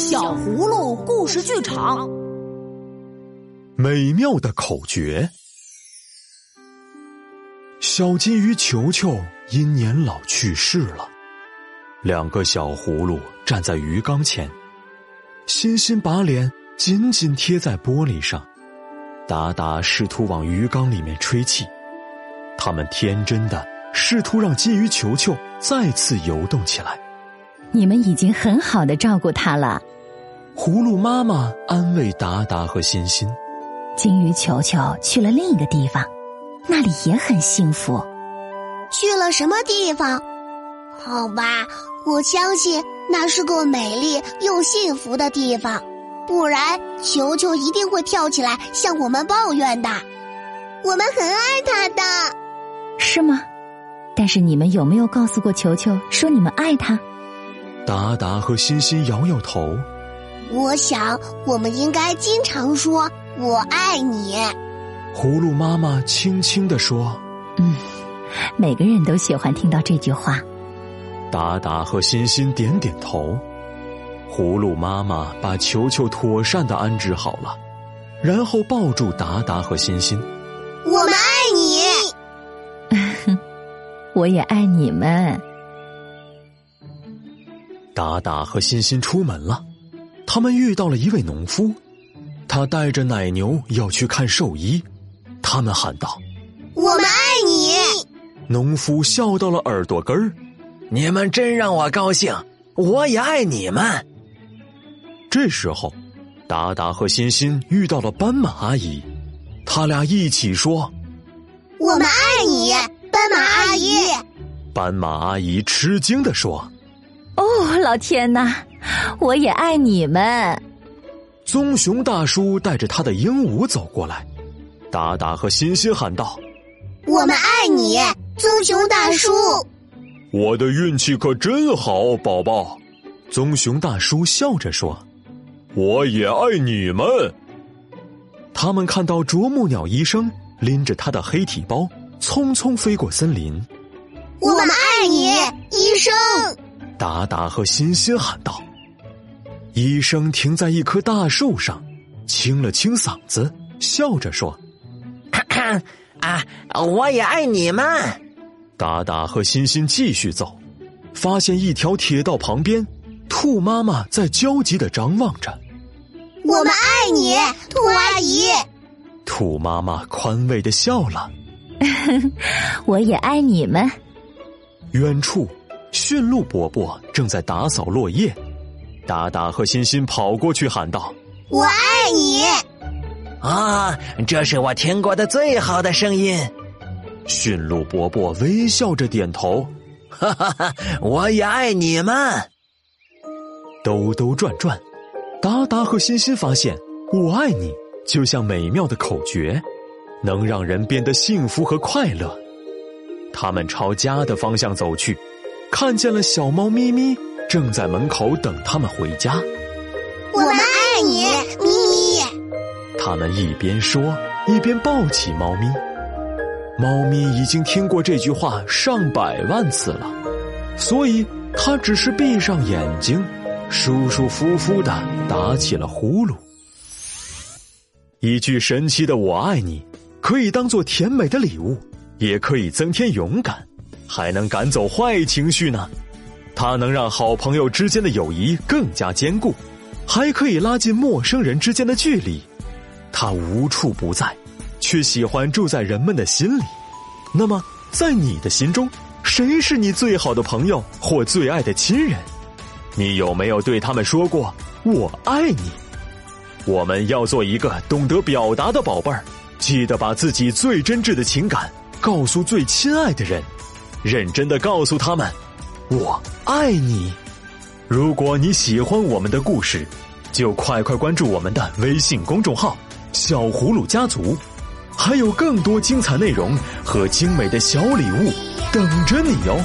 小葫芦故事剧场，美妙的口诀。小金鱼球球因年老去世了，两个小葫芦站在鱼缸前，欣欣把脸紧紧贴在玻璃上，达达试图往鱼缸里面吹气，他们天真的试图让金鱼球球再次游动起来。你们已经很好的照顾它了，葫芦妈妈安慰达达和欣欣。金鱼球球去了另一个地方，那里也很幸福。去了什么地方？好吧，我相信那是个美丽又幸福的地方，不然球球一定会跳起来向我们抱怨的。我们很爱他的，是吗？但是你们有没有告诉过球球说你们爱他？达达和欣欣摇摇头。我想，我们应该经常说“我爱你”。葫芦妈妈轻轻地说：“嗯，每个人都喜欢听到这句话。”达达和欣欣点点头。葫芦妈妈把球球妥善的安置好了，然后抱住达达和欣欣：“我们爱你，我也爱你们。”达达和欣欣出门了，他们遇到了一位农夫，他带着奶牛要去看兽医。他们喊道：“我们爱你！”农夫笑到了耳朵根儿：“你们真让我高兴，我也爱你们。”这时候，达达和欣欣遇到了斑马阿姨，他俩一起说：“我们爱你，斑马阿姨。”斑马阿姨吃惊的说。哦，老天呐！我也爱你们。棕熊大叔带着他的鹦鹉走过来，达达和欣欣喊道：“我们爱你，棕熊大叔。”我的运气可真好，宝宝。棕熊大叔笑着说：“我也爱你们。”他们看到啄木鸟医生拎着他的黑体包，匆匆飞过森林。我们爱你，医生。达达和欣欣喊道：“医生停在一棵大树上，清了清嗓子，笑着说：‘ 啊，我也爱你们。’”达达和欣欣继续走，发现一条铁道旁边，兔妈妈在焦急的张望着。“我们爱你，兔阿姨。”兔妈妈宽慰的笑了。“我也爱你们。”远处。驯鹿伯伯正在打扫落叶，达达和欣欣跑过去喊道：“我爱你！”啊，这是我听过的最好的声音。驯鹿伯伯微笑着点头：“哈哈哈，我也爱你们。”兜兜转转，达达和欣欣发现“我爱你”就像美妙的口诀，能让人变得幸福和快乐。他们朝家的方向走去。看见了小猫咪咪，正在门口等他们回家。我们爱你，咪咪。他们一边说，一边抱起猫咪。猫咪已经听过这句话上百万次了，所以它只是闭上眼睛，舒舒服服的打起了呼噜。一句神奇的“我爱你”，可以当做甜美的礼物，也可以增添勇敢。还能赶走坏情绪呢，它能让好朋友之间的友谊更加坚固，还可以拉近陌生人之间的距离。它无处不在，却喜欢住在人们的心里。那么，在你的心中，谁是你最好的朋友或最爱的亲人？你有没有对他们说过“我爱你”？我们要做一个懂得表达的宝贝儿，记得把自己最真挚的情感告诉最亲爱的人。认真的告诉他们，我爱你。如果你喜欢我们的故事，就快快关注我们的微信公众号“小葫芦家族”，还有更多精彩内容和精美的小礼物等着你哟。